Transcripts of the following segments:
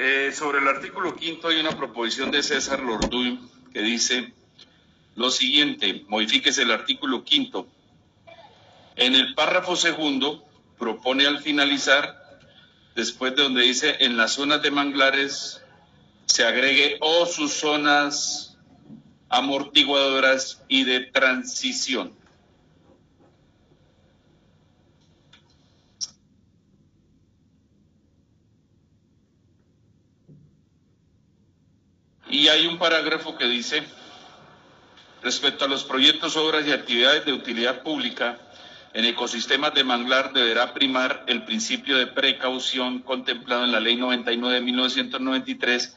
Eh, sobre el artículo quinto hay una proposición de César Lorduy que dice lo siguiente, modifíquese el artículo quinto. En el párrafo segundo propone al finalizar, después de donde dice en las zonas de manglares se agregue o sus zonas amortiguadoras y de transición. Hay un parágrafo que dice, respecto a los proyectos, obras y actividades de utilidad pública, en ecosistemas de manglar deberá primar el principio de precaución contemplado en la Ley 99 de 1993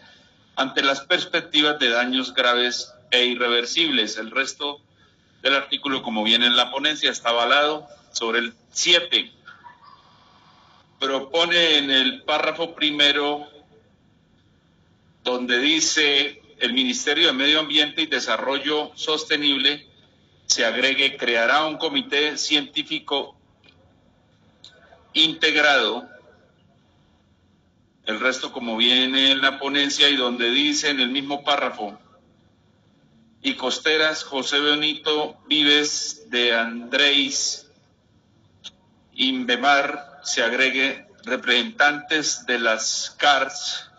ante las perspectivas de daños graves e irreversibles. El resto del artículo, como viene en la ponencia, está avalado sobre el 7. Propone en el párrafo primero donde dice el Ministerio de Medio Ambiente y Desarrollo Sostenible se agregue, creará un comité científico integrado, el resto como viene en la ponencia y donde dice en el mismo párrafo, y costeras José Benito Vives de Andrés Inbemar se agregue representantes de las CARS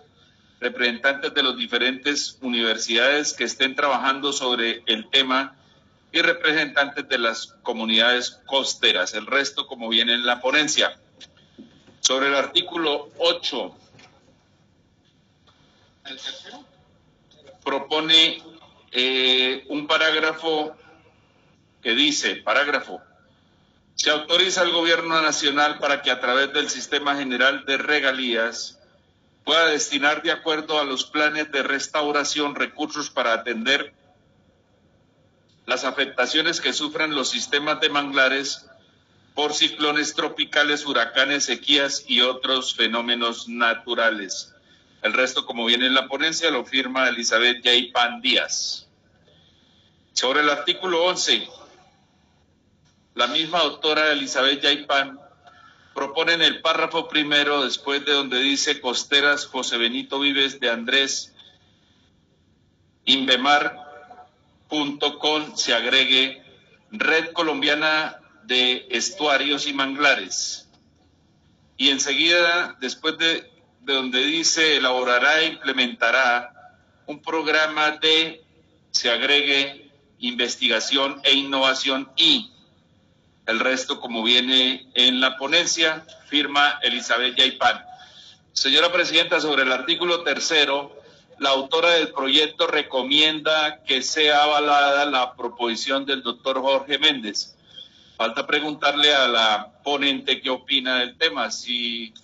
representantes de las diferentes universidades que estén trabajando sobre el tema y representantes de las comunidades costeras. El resto, como viene en la ponencia. Sobre el artículo 8, propone eh, un parágrafo que dice, parágrafo, se autoriza al gobierno nacional para que a través del sistema general de regalías pueda destinar de acuerdo a los planes de restauración recursos para atender las afectaciones que sufran los sistemas de manglares por ciclones tropicales, huracanes, sequías y otros fenómenos naturales. El resto, como viene en la ponencia, lo firma Elizabeth Yaipan Díaz. Sobre el artículo 11, la misma doctora Elizabeth Yaipan proponen el párrafo primero, después de donde dice Costeras José Benito Vives de Andrés Invemar.com se agregue Red Colombiana de Estuarios y Manglares. Y enseguida, después de, de donde dice elaborará e implementará un programa de, se agregue investigación e innovación y el resto, como viene en la ponencia, firma Elizabeth Yaipan. Señora Presidenta, sobre el artículo tercero, la autora del proyecto recomienda que sea avalada la proposición del doctor Jorge Méndez. Falta preguntarle a la ponente qué opina del tema. Si,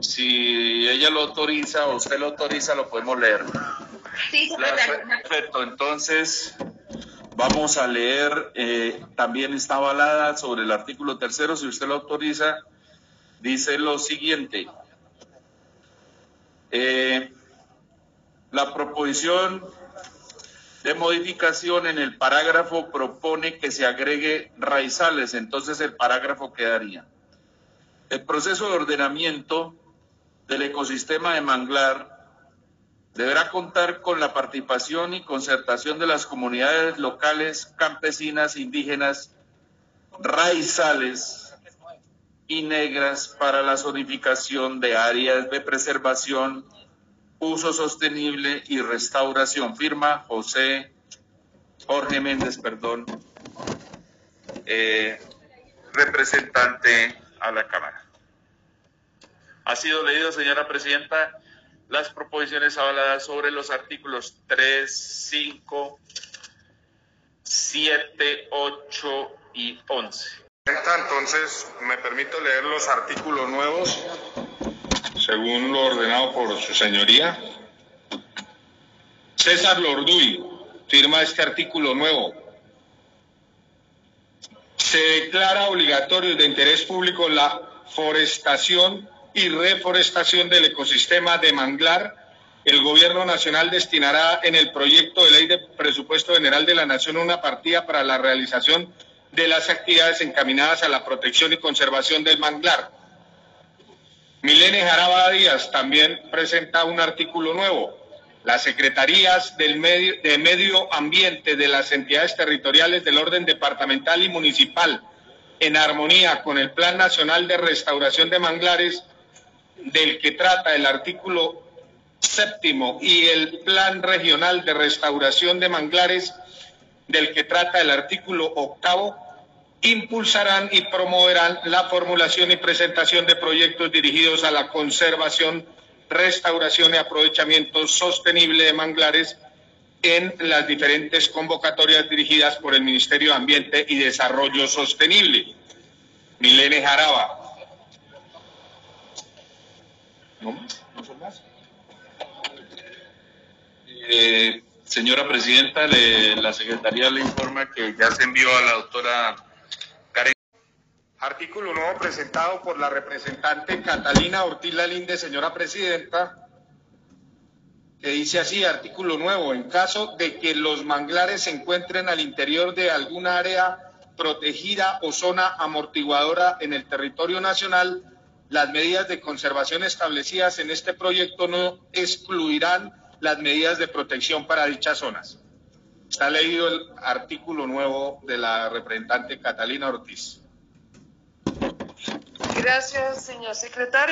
si ella lo autoriza o usted lo autoriza, lo podemos leer. Sí, Perfecto, entonces Vamos a leer, eh, también está avalada sobre el artículo tercero, si usted lo autoriza, dice lo siguiente. Eh, la proposición de modificación en el parágrafo propone que se agregue raizales, entonces el parágrafo quedaría. El proceso de ordenamiento del ecosistema de manglar deberá contar con la participación y concertación de las comunidades locales, campesinas, indígenas, raizales y negras para la zonificación de áreas de preservación, uso sostenible y restauración. Firma José Jorge Méndez, perdón, eh, representante a la Cámara. Ha sido leído, señora Presidenta las proposiciones avaladas sobre los artículos 3, 5, 7, 8 y 11. Entonces, me permito leer los artículos nuevos según lo ordenado por su señoría. César Lorduy firma este artículo nuevo. Se declara obligatorio de interés público la forestación y reforestación del ecosistema de manglar, el Gobierno Nacional destinará en el proyecto de ley de presupuesto general de la Nación una partida para la realización de las actividades encaminadas a la protección y conservación del manglar. Milene Jaraba Díaz también presenta un artículo nuevo. Las secretarías del medio, de medio ambiente de las entidades territoriales del orden departamental y municipal, en armonía con el Plan Nacional de Restauración de Manglares, del que trata el artículo séptimo, y el Plan Regional de Restauración de Manglares, del que trata el artículo octavo, impulsarán y promoverán la formulación y presentación de proyectos dirigidos a la conservación, restauración y aprovechamiento sostenible de manglares en las diferentes convocatorias dirigidas por el Ministerio de Ambiente y Desarrollo Sostenible. Milene Jaraba. ¿No? ¿No son más? Eh, señora Presidenta, le, la Secretaría le informa que ya se envió a la doctora Karen. Artículo nuevo presentado por la representante Catalina Ortiz Lalinde, señora Presidenta, que dice así, artículo nuevo, en caso de que los manglares se encuentren al interior de alguna área protegida o zona amortiguadora en el territorio nacional, las medidas de conservación establecidas en este proyecto no excluirán las medidas de protección para dichas zonas. Está leído el artículo nuevo de la representante Catalina Ortiz. Gracias, señor secretario.